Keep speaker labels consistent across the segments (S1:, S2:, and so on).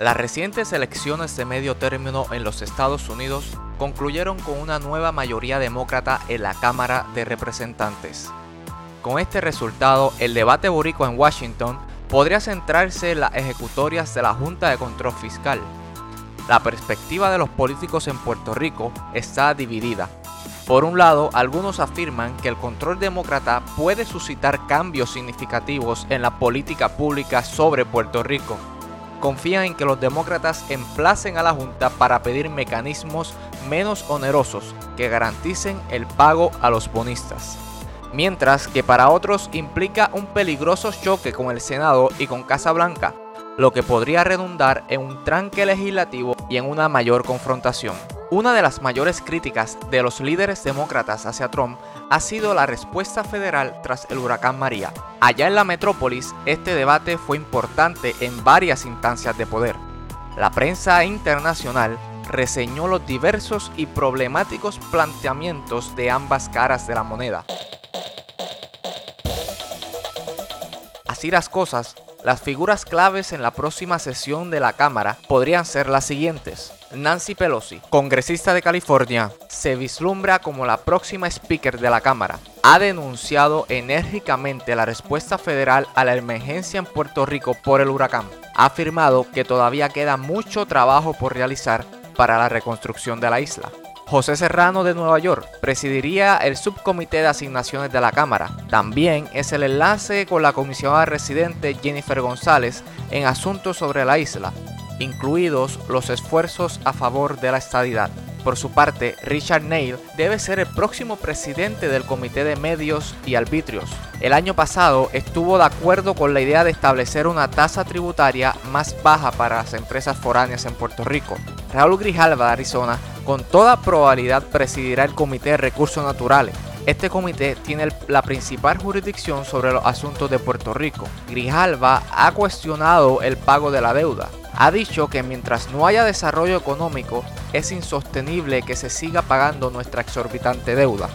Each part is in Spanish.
S1: Las recientes elecciones de medio término en los Estados Unidos concluyeron con una nueva mayoría demócrata en la Cámara de Representantes. Con este resultado, el debate boricua en Washington podría centrarse en las ejecutorias de la Junta de Control Fiscal. La perspectiva de los políticos en Puerto Rico está dividida. Por un lado, algunos afirman que el control demócrata puede suscitar cambios significativos en la política pública sobre Puerto Rico. Confían en que los demócratas emplacen a la Junta para pedir mecanismos menos onerosos que garanticen el pago a los bonistas mientras que para otros implica un peligroso choque con el Senado y con Casa Blanca, lo que podría redundar en un tranque legislativo y en una mayor confrontación. Una de las mayores críticas de los líderes demócratas hacia Trump ha sido la respuesta federal tras el huracán María. Allá en la metrópolis, este debate fue importante en varias instancias de poder. La prensa internacional reseñó los diversos y problemáticos planteamientos de ambas caras de la moneda. Así las cosas, las figuras claves en la próxima sesión de la Cámara podrían ser las siguientes. Nancy Pelosi, congresista de California, se vislumbra como la próxima speaker de la Cámara. Ha denunciado enérgicamente la respuesta federal a la emergencia en Puerto Rico por el huracán. Ha afirmado que todavía queda mucho trabajo por realizar para la reconstrucción de la isla. José Serrano de Nueva York presidiría el subcomité de asignaciones de la Cámara. También es el enlace con la comisionada residente Jennifer González en asuntos sobre la isla, incluidos los esfuerzos a favor de la estadidad. Por su parte, Richard Neil debe ser el próximo presidente del Comité de Medios y Arbitrios. El año pasado estuvo de acuerdo con la idea de establecer una tasa tributaria más baja para las empresas foráneas en Puerto Rico. Raúl Grijalva de Arizona con toda probabilidad presidirá el Comité de Recursos Naturales. Este comité tiene la principal jurisdicción sobre los asuntos de Puerto Rico. Grijalva ha cuestionado el pago de la deuda. Ha dicho que mientras no haya desarrollo económico, es insostenible que se siga pagando nuestra exorbitante deuda.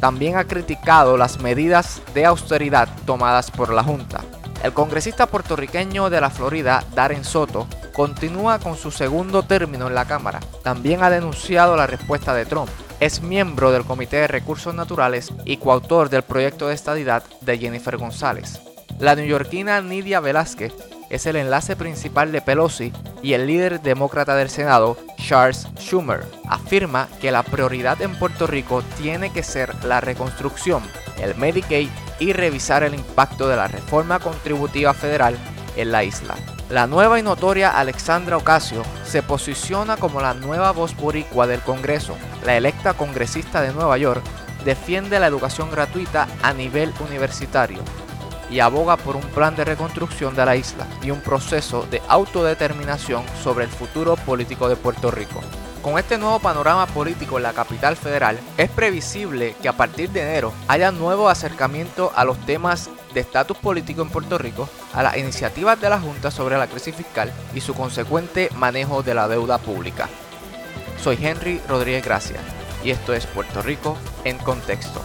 S1: También ha criticado las medidas de austeridad tomadas por la Junta. El congresista puertorriqueño de la Florida, Darren Soto, continúa con su segundo término en la Cámara. También ha denunciado la respuesta de Trump. Es miembro del Comité de Recursos Naturales y coautor del proyecto de estadidad de Jennifer González. La neoyorquina Nidia Velázquez es el enlace principal de Pelosi y el líder demócrata del Senado, Charles Schumer, afirma que la prioridad en Puerto Rico tiene que ser la reconstrucción, el Medicaid y revisar el impacto de la reforma contributiva federal en la isla. La nueva y notoria Alexandra Ocasio se posiciona como la nueva voz boricua del Congreso. La electa congresista de Nueva York defiende la educación gratuita a nivel universitario y aboga por un plan de reconstrucción de la isla y un proceso de autodeterminación sobre el futuro político de Puerto Rico. Con este nuevo panorama político en la capital federal, es previsible que a partir de enero haya nuevo acercamiento a los temas de estatus político en Puerto Rico, a las iniciativas de la Junta sobre la crisis fiscal y su consecuente manejo de la deuda pública. Soy Henry Rodríguez Gracia y esto es Puerto Rico en contexto.